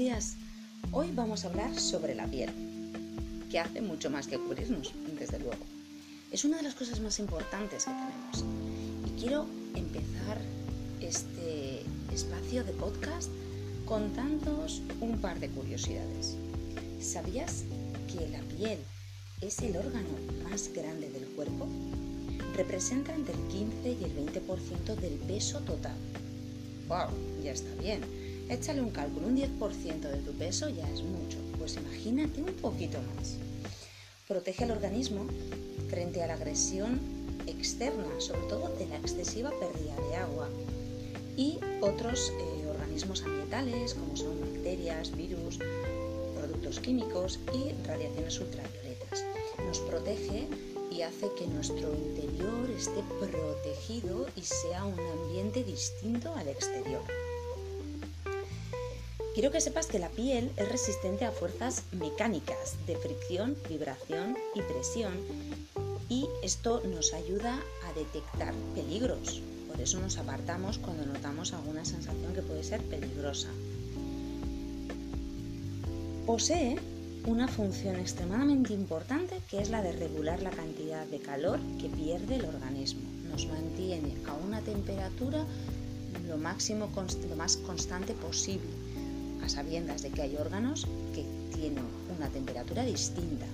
días. Hoy vamos a hablar sobre la piel, que hace mucho más que cubrirnos, desde luego. Es una de las cosas más importantes que tenemos. Y quiero empezar este espacio de podcast contándoos un par de curiosidades. ¿Sabías que la piel es el órgano más grande del cuerpo? Representa entre el 15 y el 20% del peso total. ¡Wow! Ya está bien Échale un cálculo, un 10% de tu peso ya es mucho, pues imagínate un poquito más. Protege al organismo frente a la agresión externa, sobre todo de la excesiva pérdida de agua y otros eh, organismos ambientales como son bacterias, virus, productos químicos y radiaciones ultravioletas. Nos protege y hace que nuestro interior esté protegido y sea un ambiente distinto al exterior. Quiero que sepas que la piel es resistente a fuerzas mecánicas de fricción, vibración y presión y esto nos ayuda a detectar peligros. Por eso nos apartamos cuando notamos alguna sensación que puede ser peligrosa. Posee una función extremadamente importante que es la de regular la cantidad de calor que pierde el organismo. Nos mantiene a una temperatura lo máximo lo más constante posible a sabiendas de que hay órganos que tienen una temperatura distinta.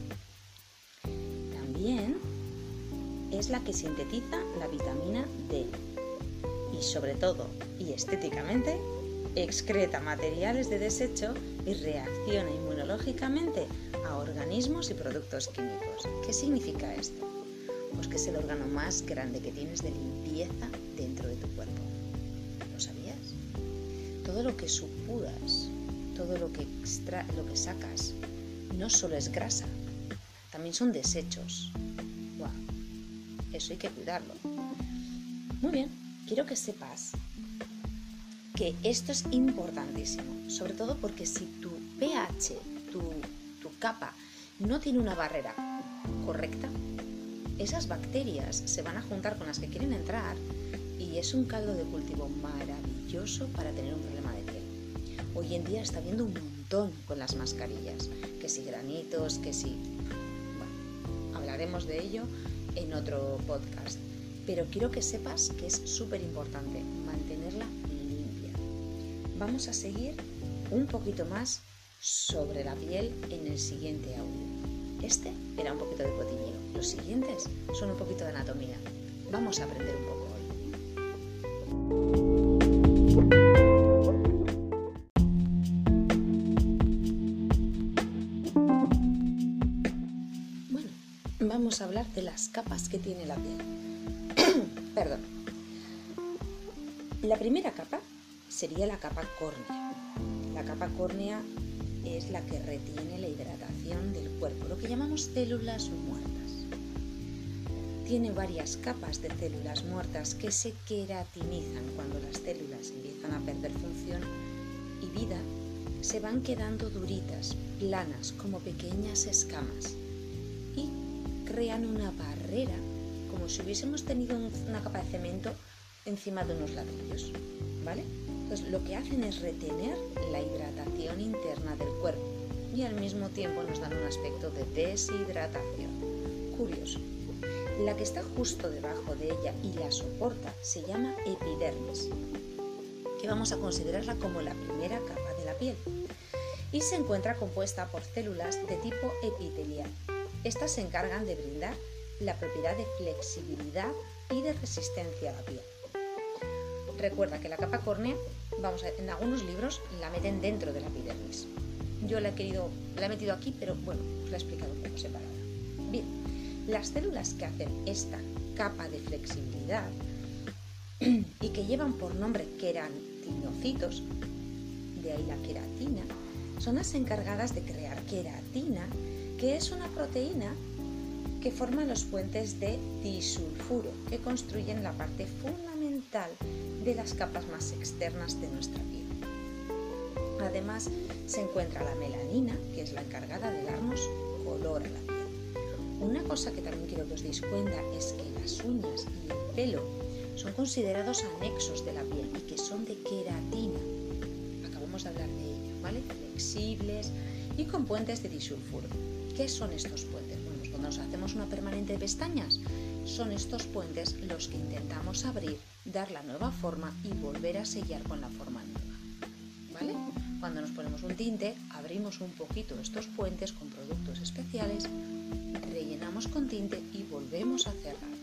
También es la que sintetiza la vitamina D y sobre todo y estéticamente excreta materiales de desecho y reacciona inmunológicamente a organismos y productos químicos. ¿Qué significa esto? Pues que es el órgano más grande que tienes de limpieza dentro de tu cuerpo. ¿Lo sabías? Todo lo que supudas todo lo que, lo que sacas no solo es grasa, también son desechos. eso hay que cuidarlo. Muy bien, quiero que sepas que esto es importantísimo, sobre todo porque si tu pH, tu, tu capa, no tiene una barrera correcta, esas bacterias se van a juntar con las que quieren entrar y es un caldo de cultivo maravilloso para tener un problema. Hoy en día está viendo un montón con las mascarillas, que si granitos, que si... Bueno, hablaremos de ello en otro podcast, pero quiero que sepas que es súper importante mantenerla limpia. Vamos a seguir un poquito más sobre la piel en el siguiente audio. Este era un poquito de cotilleo, los siguientes son un poquito de anatomía. Vamos a aprender un poco a hablar de las capas que tiene la piel. Perdón. La primera capa sería la capa córnea. La capa córnea es la que retiene la hidratación del cuerpo, lo que llamamos células muertas. Tiene varias capas de células muertas que se queratinizan cuando las células empiezan a perder función y vida, se van quedando duritas, planas, como pequeñas escamas crean una barrera, como si hubiésemos tenido una capa de cemento encima de unos ladrillos, ¿vale? Entonces lo que hacen es retener la hidratación interna del cuerpo y al mismo tiempo nos dan un aspecto de deshidratación. Curioso. La que está justo debajo de ella y la soporta se llama epidermis, que vamos a considerarla como la primera capa de la piel, y se encuentra compuesta por células de tipo epitelial, estas se encargan de brindar la propiedad de flexibilidad y de resistencia a la piel. Recuerda que la capa córnea, vamos a, en algunos libros la meten dentro de la epidermis. Yo la he querido, la he metido aquí, pero bueno, os la he explicado un poco separada. Bien, las células que hacen esta capa de flexibilidad y que llevan por nombre queratinocitos, de ahí la queratina, son las encargadas de crear queratina que es una proteína que forma los puentes de disulfuro que construyen la parte fundamental de las capas más externas de nuestra piel. Además, se encuentra la melanina, que es la encargada de darnos color a la piel. Una cosa que también quiero que os deis cuenta es que las uñas y el pelo son considerados anexos de la piel y que son de queratina. Acabamos de hablar de ello. ¿vale? Flexibles y con puentes de disulfuro. ¿Qué son estos puentes? Bueno, pues cuando nos hacemos una permanente de pestañas, son estos puentes los que intentamos abrir, dar la nueva forma y volver a sellar con la forma nueva. ¿Vale? Cuando nos ponemos un tinte, abrimos un poquito estos puentes con productos especiales, rellenamos con tinte y volvemos a cerrar.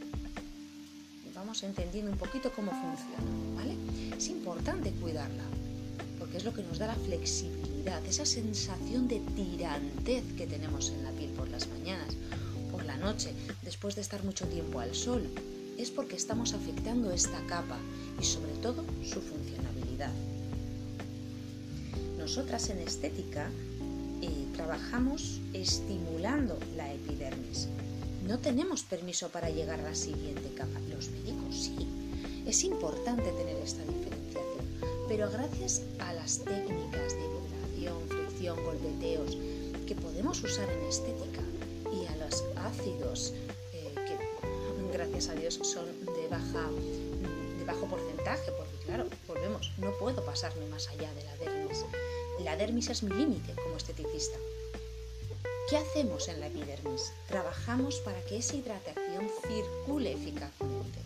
Vamos entendiendo un poquito cómo funciona, ¿vale? Es importante cuidarla, porque es lo que nos da la flexibilidad, esa sensación de tirantez que tenemos en la piel por las mañanas noche, después de estar mucho tiempo al sol, es porque estamos afectando esta capa y sobre todo su funcionabilidad. Nosotras en estética eh, trabajamos estimulando la epidermis. No tenemos permiso para llegar a la siguiente capa. Los médicos sí. Es importante tener esta diferenciación, pero gracias a las técnicas de vibración, fricción, golpeteos que podemos usar en estética, y a los ácidos eh, que gracias a Dios son de, baja, de bajo porcentaje, porque claro, volvemos, no puedo pasarme más allá de la dermis. La dermis es mi límite como esteticista. ¿Qué hacemos en la epidermis? Trabajamos para que esa hidratación circule eficazmente.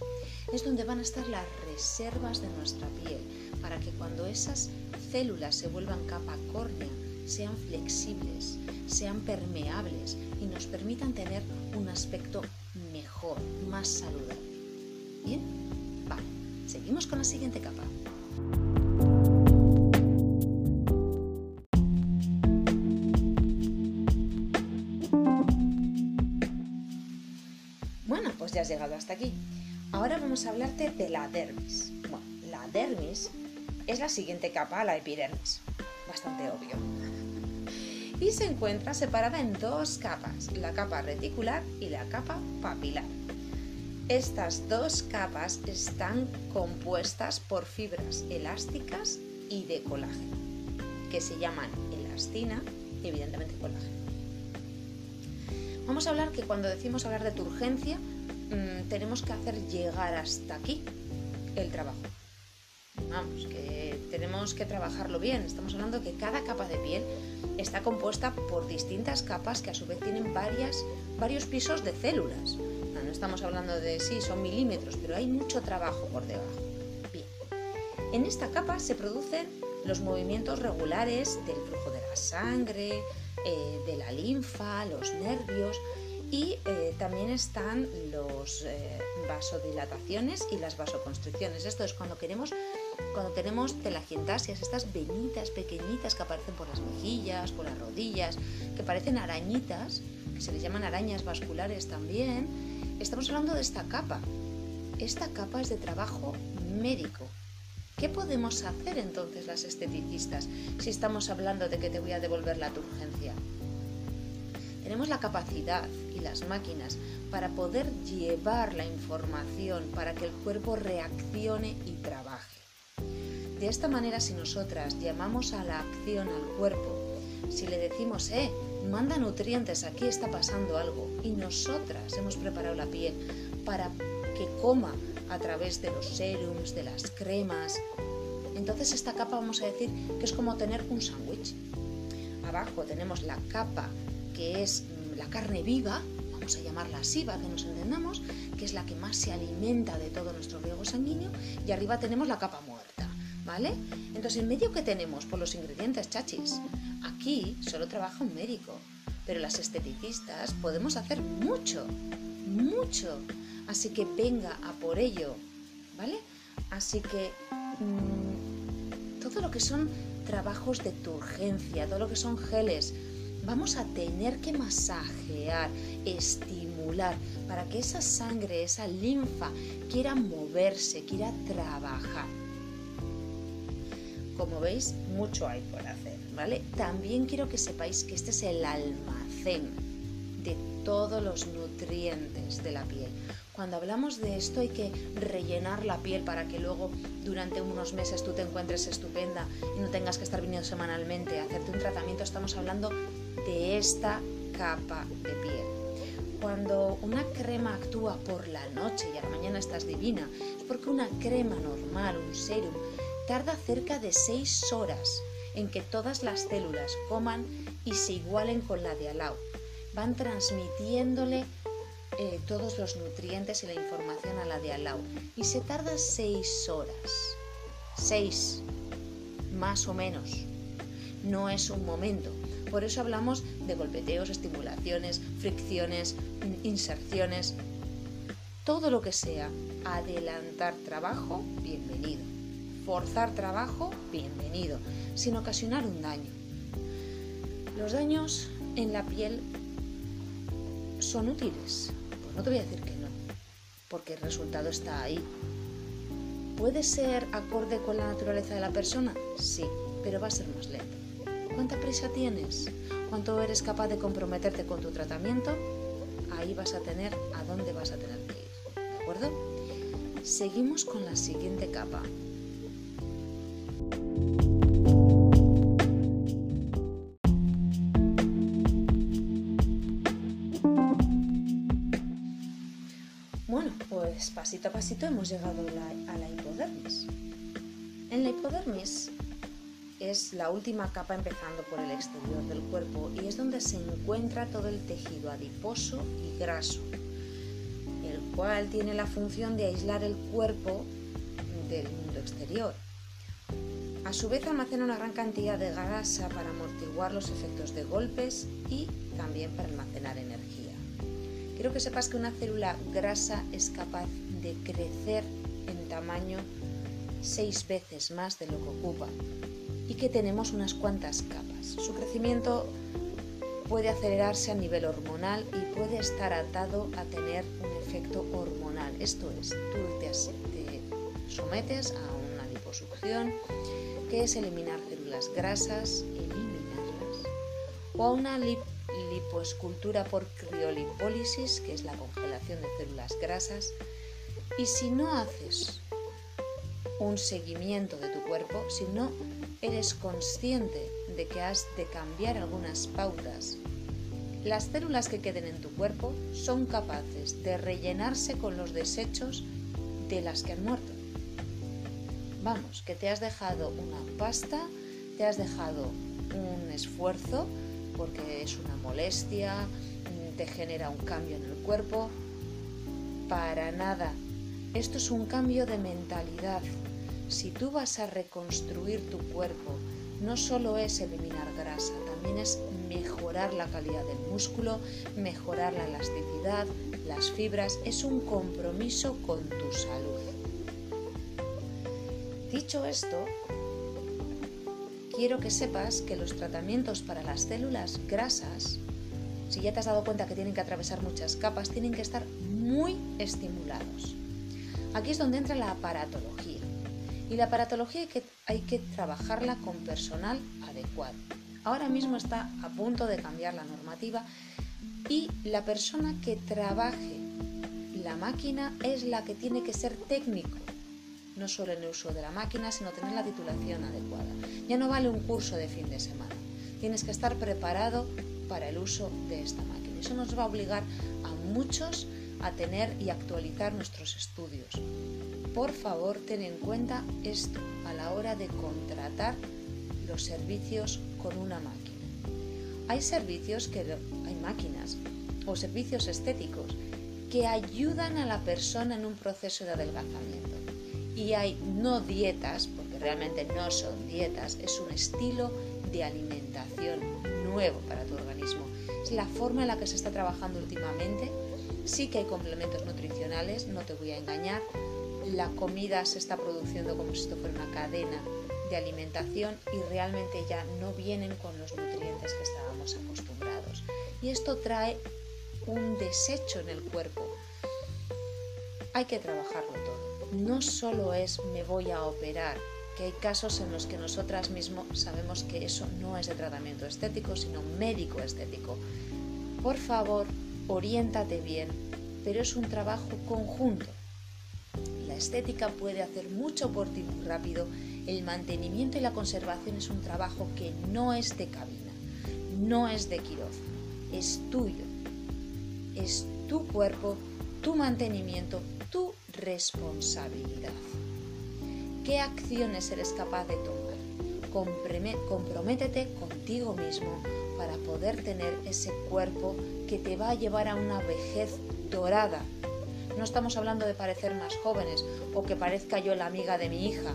Es donde van a estar las reservas de nuestra piel, para que cuando esas células se vuelvan capa córnea, sean flexibles, sean permeables y nos permitan tener un aspecto mejor, más saludable. Bien, vale, seguimos con la siguiente capa. Vamos a hablarte de la dermis. Bueno, la dermis es la siguiente capa a la epidermis. Bastante obvio y se encuentra separada en dos capas, la capa reticular y la capa papilar. Estas dos capas están compuestas por fibras elásticas y de colágeno, que se llaman elastina y evidentemente colágeno. Vamos a hablar que cuando decimos hablar de turgencia, mm, tenemos que hacer llegar hasta aquí el trabajo. Vamos, que tenemos que trabajarlo bien. Estamos hablando que cada capa de piel está compuesta por distintas capas que a su vez tienen varias, varios pisos de células. No, estamos hablando de, sí, son milímetros, pero hay mucho trabajo por debajo. Bien, en esta capa se producen los movimientos regulares del flujo de la sangre, eh, de la linfa, los nervios y eh, también están los eh, vasodilataciones y las vasoconstricciones. Esto es cuando queremos cuando tenemos telangiectasias, estas venitas pequeñitas que aparecen por las mejillas, por las rodillas, que parecen arañitas, que se les llaman arañas vasculares también, estamos hablando de esta capa. Esta capa es de trabajo médico. ¿Qué podemos hacer entonces las esteticistas si estamos hablando de que te voy a devolver la turgencia? Tenemos la capacidad las máquinas para poder llevar la información para que el cuerpo reaccione y trabaje. De esta manera, si nosotras llamamos a la acción al cuerpo, si le decimos, eh, manda nutrientes, aquí está pasando algo, y nosotras hemos preparado la piel para que coma a través de los serums, de las cremas, entonces esta capa vamos a decir que es como tener un sándwich. Abajo tenemos la capa que es carne viva, vamos a llamarla así para que nos entendamos, que es la que más se alimenta de todo nuestro riego sanguíneo, y arriba tenemos la capa muerta ¿vale? Entonces, ¿en medio que tenemos? Por los ingredientes chachis. Aquí solo trabaja un médico, pero las esteticistas podemos hacer mucho, mucho. Así que venga a por ello, ¿vale? Así que mm, todo lo que son trabajos de turgencia, todo lo que son geles, vamos a tener que masajear, estimular, para que esa sangre, esa linfa quiera moverse, quiera trabajar. Como veis, mucho hay por hacer, ¿vale? También quiero que sepáis que este es el almacén de todos los nutrientes de la piel. Cuando hablamos de esto hay que rellenar la piel para que luego durante unos meses tú te encuentres estupenda y no tengas que estar viniendo semanalmente a hacerte un tratamiento. Estamos hablando de esta capa de piel. Cuando una crema actúa por la noche y a la mañana estás divina, es porque una crema normal, un serum, tarda cerca de 6 horas en que todas las células coman y se igualen con la de al lado. Van transmitiéndole eh, todos los nutrientes y la información a la de al lado. Y se tarda seis horas. Seis, más o menos. No es un momento. Por eso hablamos de golpeteos, estimulaciones, fricciones, inserciones. Todo lo que sea adelantar trabajo, bienvenido. Forzar trabajo, bienvenido, sin ocasionar un daño. Los daños en la piel son útiles. Pues no te voy a decir que no, porque el resultado está ahí. ¿Puede ser acorde con la naturaleza de la persona? Sí, pero va a ser más lento. ¿Cuánta prisa tienes? ¿Cuánto eres capaz de comprometerte con tu tratamiento? Ahí vas a tener a dónde vas a tener que ir. ¿De acuerdo? Seguimos con la siguiente capa. Bueno, pues pasito a pasito hemos llegado a la hipodermis. En la hipodermis es la última capa empezando por el exterior del cuerpo y es donde se encuentra todo el tejido adiposo y graso, el cual tiene la función de aislar el cuerpo del mundo exterior. A su vez almacena una gran cantidad de grasa para amortiguar los efectos de golpes y también para almacenar energía. Quiero que sepas que una célula grasa es capaz de crecer en tamaño seis veces más de lo que ocupa y que tenemos unas cuantas capas. Su crecimiento puede acelerarse a nivel hormonal y puede estar atado a tener un efecto hormonal. Esto es, tú te, sometes a una liposucción, que es eliminar células grasas, eliminarlas, o a una lipoescultura por criolipólisis, que es la congelación de células grasas. Y si no haces un seguimiento de tu cuerpo, si no eres consciente de que has de cambiar algunas pautas, las células que queden en tu cuerpo son capaces de rellenarse con los desechos de las que han muerto. Vamos, que te has dejado una pasta, te has dejado un esfuerzo porque es una molestia, te genera un cambio en el cuerpo. Para nada. Esto es un cambio de mentalidad, si tú vas a reconstruir tu cuerpo, no solo es eliminar grasa, también es mejorar la calidad del músculo, mejorar la elasticidad, las fibras, es un compromiso con tu salud. Dicho esto, quiero que sepas que los tratamientos para las células grasas, si ya te has dado cuenta que tienen que atravesar muchas capas, tienen que estar muy estimulados. Aquí es donde entra la aparatología. Y la aparatología hay que, hay que trabajarla con personal adecuado. Ahora mismo está a punto de cambiar la normativa y la persona que trabaje la máquina es la que tiene que ser técnico, no solo en el uso de la máquina, sino tener la titulación adecuada. Ya no vale un curso de fin de semana, tienes que estar preparado para el uso de esta máquina. Eso nos va a obligar a muchos a tener y actualizar nuestros estudios por favor ten en cuenta esto a la hora de contratar los servicios con una máquina. Hay servicios que hay máquinas o servicios estéticos que ayudan a la persona en un proceso de adelgazamiento. Y hay no dietas, porque realmente no son dietas, es un estilo de alimentación nuevo para tu organismo. Es la forma en la que se está trabajando últimamente. Sí que hay complementos nutricionales, no te voy a engañar, la comida se está produciendo como si esto fuera una cadena de alimentación y realmente ya no vienen con los nutrientes que estábamos acostumbrados. Y esto trae un desecho en el cuerpo. Hay que trabajarlo todo. No solo es me voy a operar, que hay casos en los que nosotras mismos sabemos que eso no es de tratamiento estético, sino médico estético. Por favor, oriéntate bien, pero es un trabajo conjunto estética puede hacer mucho por ti muy rápido, el mantenimiento y la conservación es un trabajo que no es de cabina, no es de quirófano, es tuyo. Es tu cuerpo, tu mantenimiento, tu responsabilidad. ¿Qué acciones eres capaz de tomar? comprométete contigo mismo para poder tener ese cuerpo que te va a llevar a una vejez dorada. No estamos hablando de parecer más jóvenes o que parezca yo la amiga de mi hija,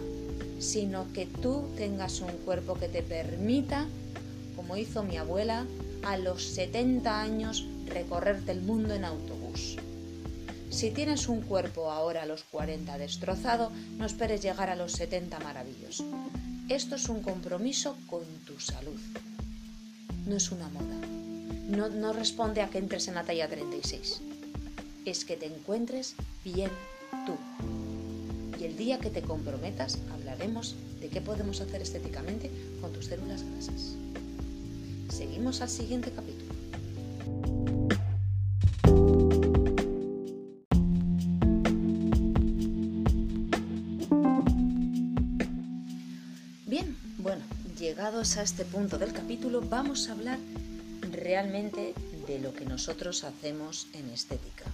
sino que tú tengas un cuerpo que te permita, como hizo mi abuela, a los 70 años recorrerte el mundo en autobús. Si tienes un cuerpo ahora a los 40 destrozado, no esperes llegar a los 70 maravillosos. Esto es un compromiso con tu salud. No es una moda. No, no responde a que entres en la talla 36. Es que te encuentres bien tú. Y el día que te comprometas hablaremos de qué podemos hacer estéticamente con tus células grasas. Seguimos al siguiente capítulo. Llegados a este punto del capítulo vamos a hablar realmente de lo que nosotros hacemos en estética.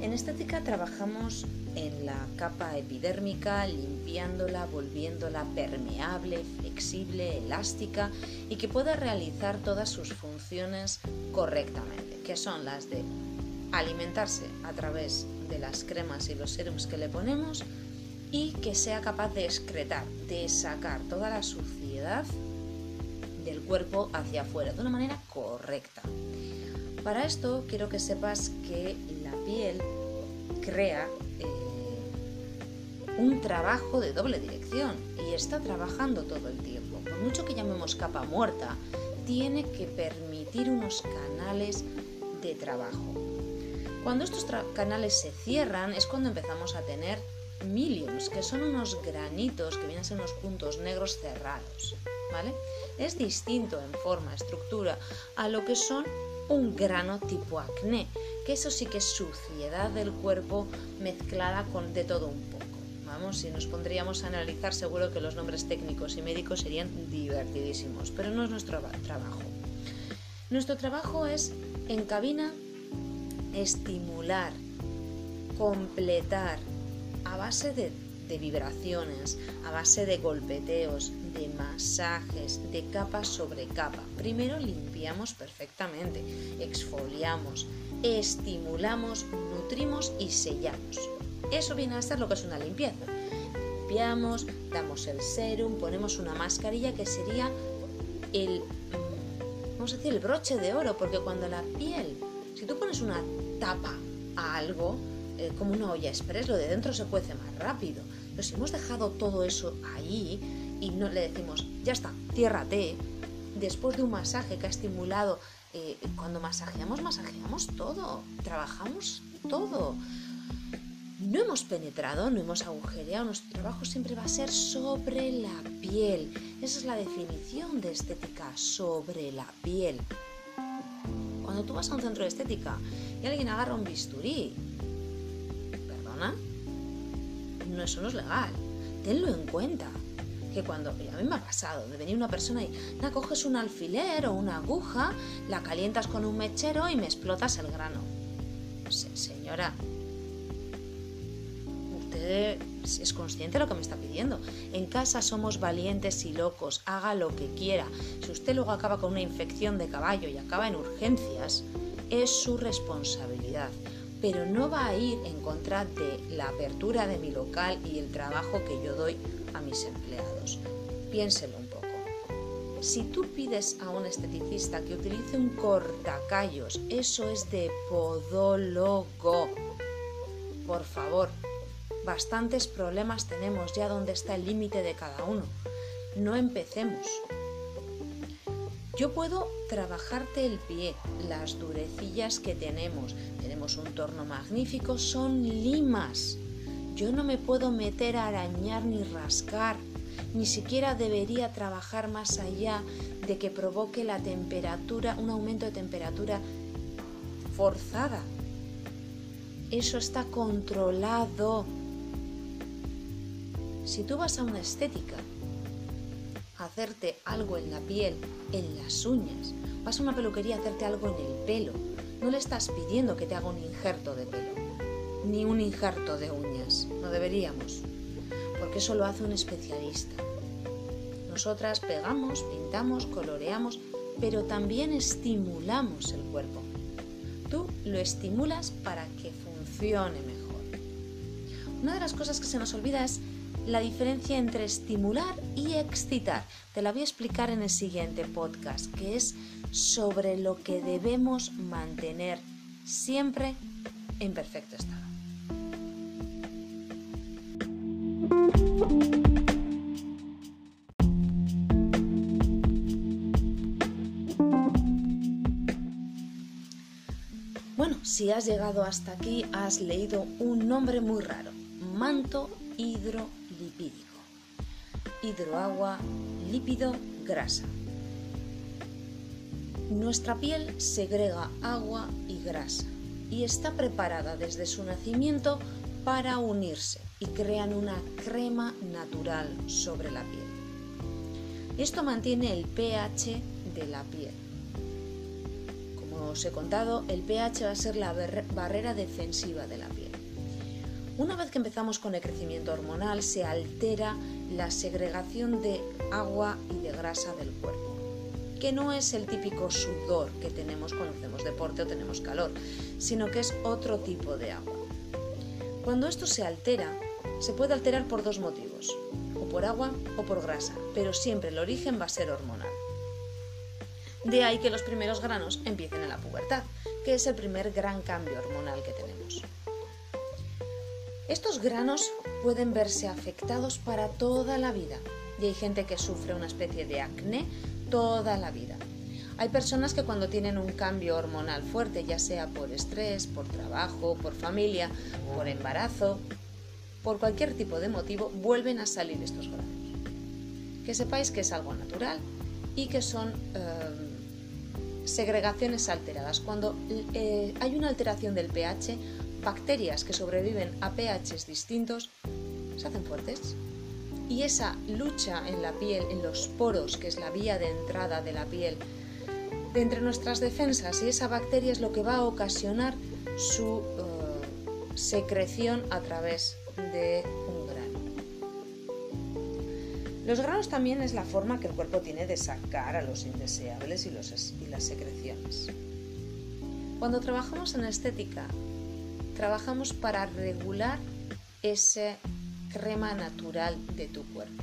En estética trabajamos en la capa epidérmica, limpiándola, volviéndola permeable, flexible, elástica y que pueda realizar todas sus funciones correctamente, que son las de alimentarse a través de las cremas y los serums que le ponemos y que sea capaz de excretar, de sacar toda la suciedad del cuerpo hacia afuera de una manera correcta. Para esto quiero que sepas que la piel crea eh, un trabajo de doble dirección y está trabajando todo el tiempo. Por mucho que llamemos capa muerta, tiene que permitir unos canales de trabajo. Cuando estos canales se cierran es cuando empezamos a tener millions, que son unos granitos que vienen a ser unos puntos negros cerrados. ¿vale? Es distinto en forma, estructura, a lo que son un grano tipo acné, que eso sí que es suciedad del cuerpo mezclada con de todo un poco. Vamos, si nos pondríamos a analizar, seguro que los nombres técnicos y médicos serían divertidísimos, pero no es nuestro trabajo. Nuestro trabajo es en cabina estimular, completar a base de, vibraciones, a base de golpeteos, de masajes, de capa sobre capa. Primero limpiamos perfectamente, exfoliamos, estimulamos, nutrimos y sellamos. Eso viene a ser lo que es una limpieza. Limpiamos, damos el serum, ponemos una mascarilla que sería el, vamos a decir, el broche de oro, porque cuando la piel, si tú pones una tapa a algo, eh, como una olla express, lo de dentro se cuece más rápido. Pero si hemos dejado todo eso ahí, y no le decimos, ya está, ciérrate, después de un masaje que ha estimulado, eh, cuando masajeamos, masajeamos todo, trabajamos todo. No hemos penetrado, no hemos agujereado, nuestro trabajo siempre va a ser sobre la piel. Esa es la definición de estética, sobre la piel. Cuando tú vas a un centro de estética y alguien agarra un bisturí, No, eso no es legal. Tenlo en cuenta que cuando, a mí me ha pasado, de venir una persona y la coges un alfiler o una aguja, la calientas con un mechero y me explotas el grano. señora, usted es consciente de lo que me está pidiendo. En casa somos valientes y locos, haga lo que quiera. Si usted luego acaba con una infección de caballo y acaba en urgencias, es su responsabilidad pero no va a ir en contra de la apertura de mi local y el trabajo que yo doy a mis empleados. Piénselo un poco. Si tú pides a un esteticista que utilice un cortacallos, eso es de podólogo. Por favor, bastantes problemas tenemos ya donde está el límite de cada uno. No empecemos. Yo puedo trabajarte el pie, las durecillas que tenemos. Tenemos un torno magnífico, son limas. Yo no me puedo meter a arañar ni rascar, ni siquiera debería trabajar más allá de que provoque la temperatura, un aumento de temperatura forzada. Eso está controlado. Si tú vas a una estética hacerte algo en la piel, en las uñas, vas a una peluquería a hacerte algo en el pelo, no le estás pidiendo que te haga un injerto de pelo ni un injerto de uñas. No deberíamos, porque eso lo hace un especialista. Nosotras pegamos, pintamos, coloreamos, pero también estimulamos el cuerpo. Tú lo estimulas para que funcione mejor. Una de las cosas que se nos olvida es la diferencia entre estimular y excitar. Te la voy a explicar en el siguiente podcast, que es sobre lo que debemos mantener siempre en perfecto estado. Bueno, si has llegado hasta aquí, has leído un nombre muy raro, manto hidrolipídico. Hidroagua, lípido, grasa. Nuestra piel segrega agua y grasa y está preparada desde su nacimiento para unirse y crean una crema natural sobre la piel. Esto mantiene el pH de la piel. Como os he contado, el pH va a ser la barrera defensiva de la piel. Una vez que empezamos con el crecimiento hormonal, se altera la segregación de agua y de grasa del cuerpo, que no es el típico sudor que tenemos cuando hacemos deporte o tenemos calor, sino que es otro tipo de agua. Cuando esto se altera, se puede alterar por dos motivos, o por agua o por grasa, pero siempre el origen va a ser hormonal. De ahí que los primeros granos empiecen en la pubertad, que es el primer gran cambio hormonal que tenemos. Estos granos pueden verse afectados para toda la vida y hay gente que sufre una especie de acné toda la vida. Hay personas que cuando tienen un cambio hormonal fuerte, ya sea por estrés, por trabajo, por familia, por embarazo, por cualquier tipo de motivo, vuelven a salir estos granos. Que sepáis que es algo natural y que son eh, segregaciones alteradas. Cuando eh, hay una alteración del pH, bacterias que sobreviven a pHs distintos se hacen fuertes. Y esa lucha en la piel, en los poros, que es la vía de entrada de la piel, de entre nuestras defensas, y esa bacteria es lo que va a ocasionar su eh, secreción a través de un grano. Los granos también es la forma que el cuerpo tiene de sacar a los indeseables y, y las secreciones. Cuando trabajamos en estética, trabajamos para regular ese crema natural de tu cuerpo.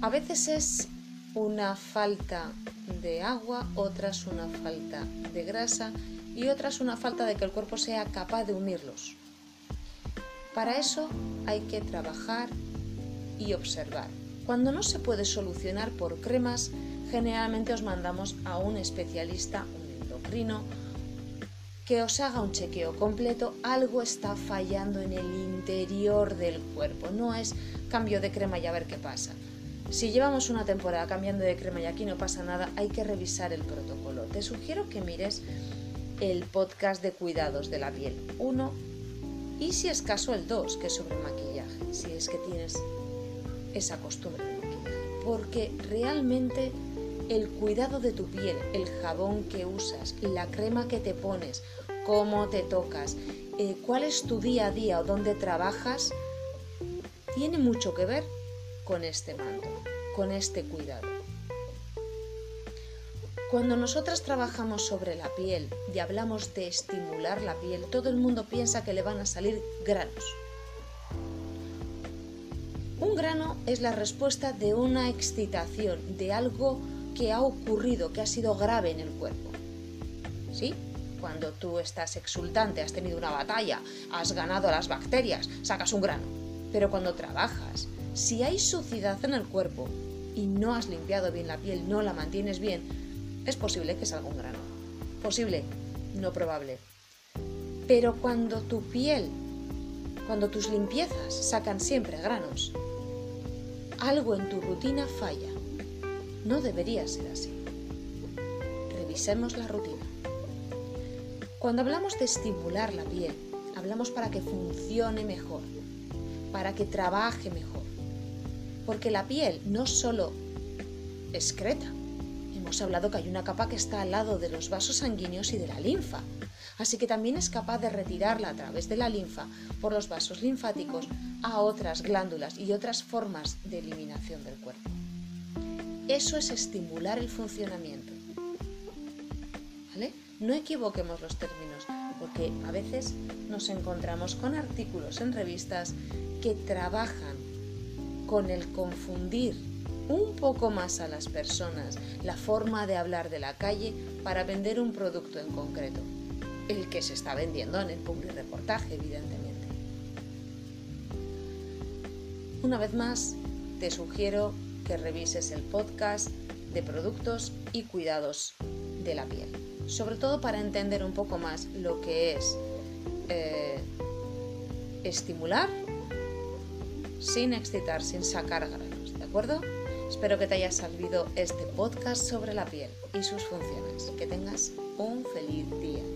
A veces es una falta de agua, otras una falta de grasa y otras una falta de que el cuerpo sea capaz de unirlos. Para eso hay que trabajar y observar. Cuando no se puede solucionar por cremas, generalmente os mandamos a un especialista, un endocrino, que os haga un chequeo completo. Algo está fallando en el interior del cuerpo. No es cambio de crema y a ver qué pasa. Si llevamos una temporada cambiando de crema y aquí no pasa nada, hay que revisar el protocolo. Te sugiero que mires el podcast de cuidados de la piel 1 y si es caso el 2, que es sobre maquillaje, si es que tienes esa costumbre de. Porque realmente el cuidado de tu piel, el jabón que usas, la crema que te pones, cómo te tocas, eh, cuál es tu día a día o dónde trabajas, tiene mucho que ver con este manto, con este cuidado. Cuando nosotras trabajamos sobre la piel y hablamos de estimular la piel, todo el mundo piensa que le van a salir granos. Un grano es la respuesta de una excitación, de algo que ha ocurrido, que ha sido grave en el cuerpo. ¿Sí? Cuando tú estás exultante, has tenido una batalla, has ganado a las bacterias, sacas un grano. Pero cuando trabajas, si hay suciedad en el cuerpo y no has limpiado bien la piel, no la mantienes bien, es posible que salga un grano. Posible, no probable. Pero cuando tu piel, cuando tus limpiezas sacan siempre granos, algo en tu rutina falla. No debería ser así. Revisemos la rutina. Cuando hablamos de estimular la piel, hablamos para que funcione mejor, para que trabaje mejor. Porque la piel no solo excreta, hemos hablado que hay una capa que está al lado de los vasos sanguíneos y de la linfa, así que también es capaz de retirarla a través de la linfa por los vasos linfáticos a otras glándulas y otras formas de eliminación del cuerpo. Eso es estimular el funcionamiento. ¿Vale? No equivoquemos los términos, porque a veces nos encontramos con artículos en revistas que trabajan con el confundir un poco más a las personas la forma de hablar de la calle para vender un producto en concreto, el que se está vendiendo en el public reportaje, evidentemente. Una vez más, te sugiero que revises el podcast de productos y cuidados de la piel, sobre todo para entender un poco más lo que es eh, estimular sin excitar, sin sacar granos, ¿de acuerdo? Espero que te haya servido este podcast sobre la piel y sus funciones. Que tengas un feliz día.